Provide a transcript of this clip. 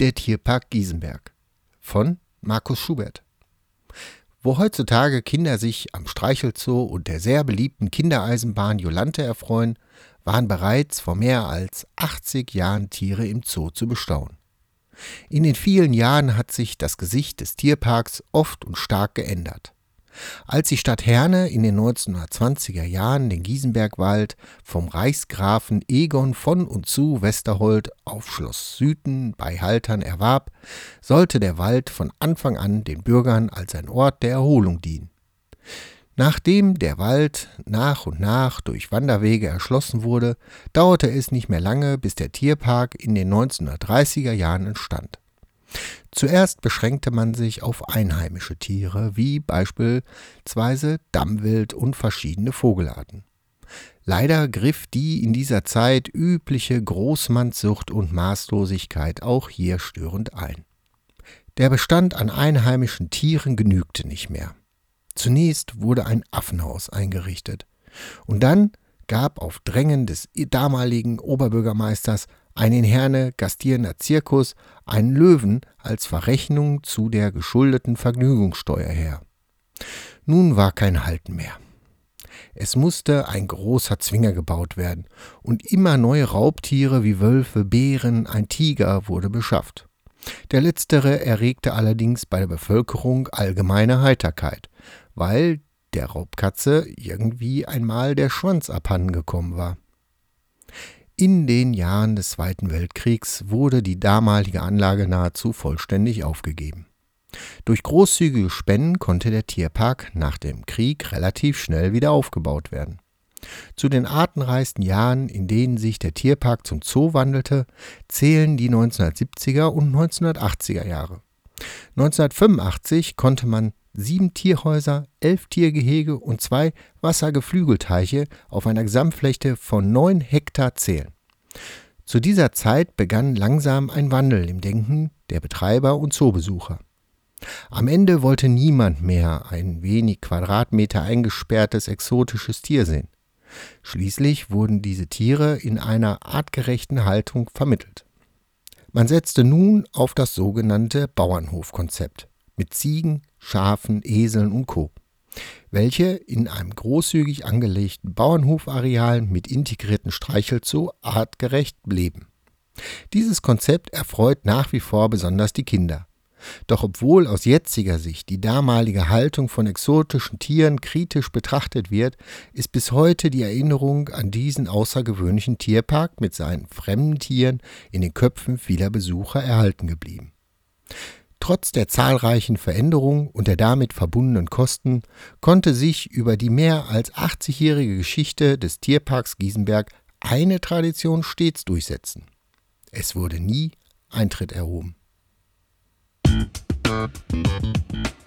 Der Tierpark Giesenberg von Markus Schubert. Wo heutzutage Kinder sich am Streichelzoo und der sehr beliebten Kindereisenbahn Jolante erfreuen, waren bereits vor mehr als 80 Jahren Tiere im Zoo zu bestaunen. In den vielen Jahren hat sich das Gesicht des Tierparks oft und stark geändert. Als die Stadt Herne in den 1920er Jahren den Giesenbergwald vom Reichsgrafen Egon von und zu Westerhold auf Schloss Süden bei Haltern erwarb, sollte der Wald von Anfang an den Bürgern als ein Ort der Erholung dienen. Nachdem der Wald nach und nach durch Wanderwege erschlossen wurde, dauerte es nicht mehr lange, bis der Tierpark in den 1930er Jahren entstand. Zuerst beschränkte man sich auf einheimische Tiere, wie beispielsweise Dammwild und verschiedene Vogelarten. Leider griff die in dieser Zeit übliche Großmannssucht und Maßlosigkeit auch hier störend ein. Der Bestand an einheimischen Tieren genügte nicht mehr. Zunächst wurde ein Affenhaus eingerichtet und dann gab auf Drängen des damaligen Oberbürgermeisters ein in Herne gastierender Zirkus einen Löwen als Verrechnung zu der geschuldeten Vergnügungssteuer her. Nun war kein Halten mehr. Es musste ein großer Zwinger gebaut werden, und immer neue Raubtiere wie Wölfe, Bären, ein Tiger wurde beschafft. Der letztere erregte allerdings bei der Bevölkerung allgemeine Heiterkeit, weil der Raubkatze irgendwie einmal der Schwanz abhandengekommen war. In den Jahren des Zweiten Weltkriegs wurde die damalige Anlage nahezu vollständig aufgegeben. Durch großzügige Spenden konnte der Tierpark nach dem Krieg relativ schnell wieder aufgebaut werden. Zu den artenreichsten Jahren, in denen sich der Tierpark zum Zoo wandelte, zählen die 1970er und 1980er Jahre. 1985 konnte man sieben Tierhäuser, elf Tiergehege und zwei Wassergeflügelteiche auf einer Gesamtfläche von neun Hektar zählen. Zu dieser Zeit begann langsam ein Wandel im Denken der Betreiber und Zoobesucher. Am Ende wollte niemand mehr ein wenig Quadratmeter eingesperrtes exotisches Tier sehen. Schließlich wurden diese Tiere in einer artgerechten Haltung vermittelt. Man setzte nun auf das sogenannte Bauernhofkonzept mit Ziegen, Schafen, Eseln und Co., welche in einem großzügig angelegten Bauernhofareal mit integrierten Streichelzoo artgerecht leben. Dieses Konzept erfreut nach wie vor besonders die Kinder. Doch obwohl aus jetziger Sicht die damalige Haltung von exotischen Tieren kritisch betrachtet wird, ist bis heute die Erinnerung an diesen außergewöhnlichen Tierpark mit seinen fremden Tieren in den Köpfen vieler Besucher erhalten geblieben. Trotz der zahlreichen Veränderungen und der damit verbundenen Kosten konnte sich über die mehr als 80-jährige Geschichte des Tierparks Giesenberg eine Tradition stets durchsetzen. Es wurde nie Eintritt erhoben. Thank you.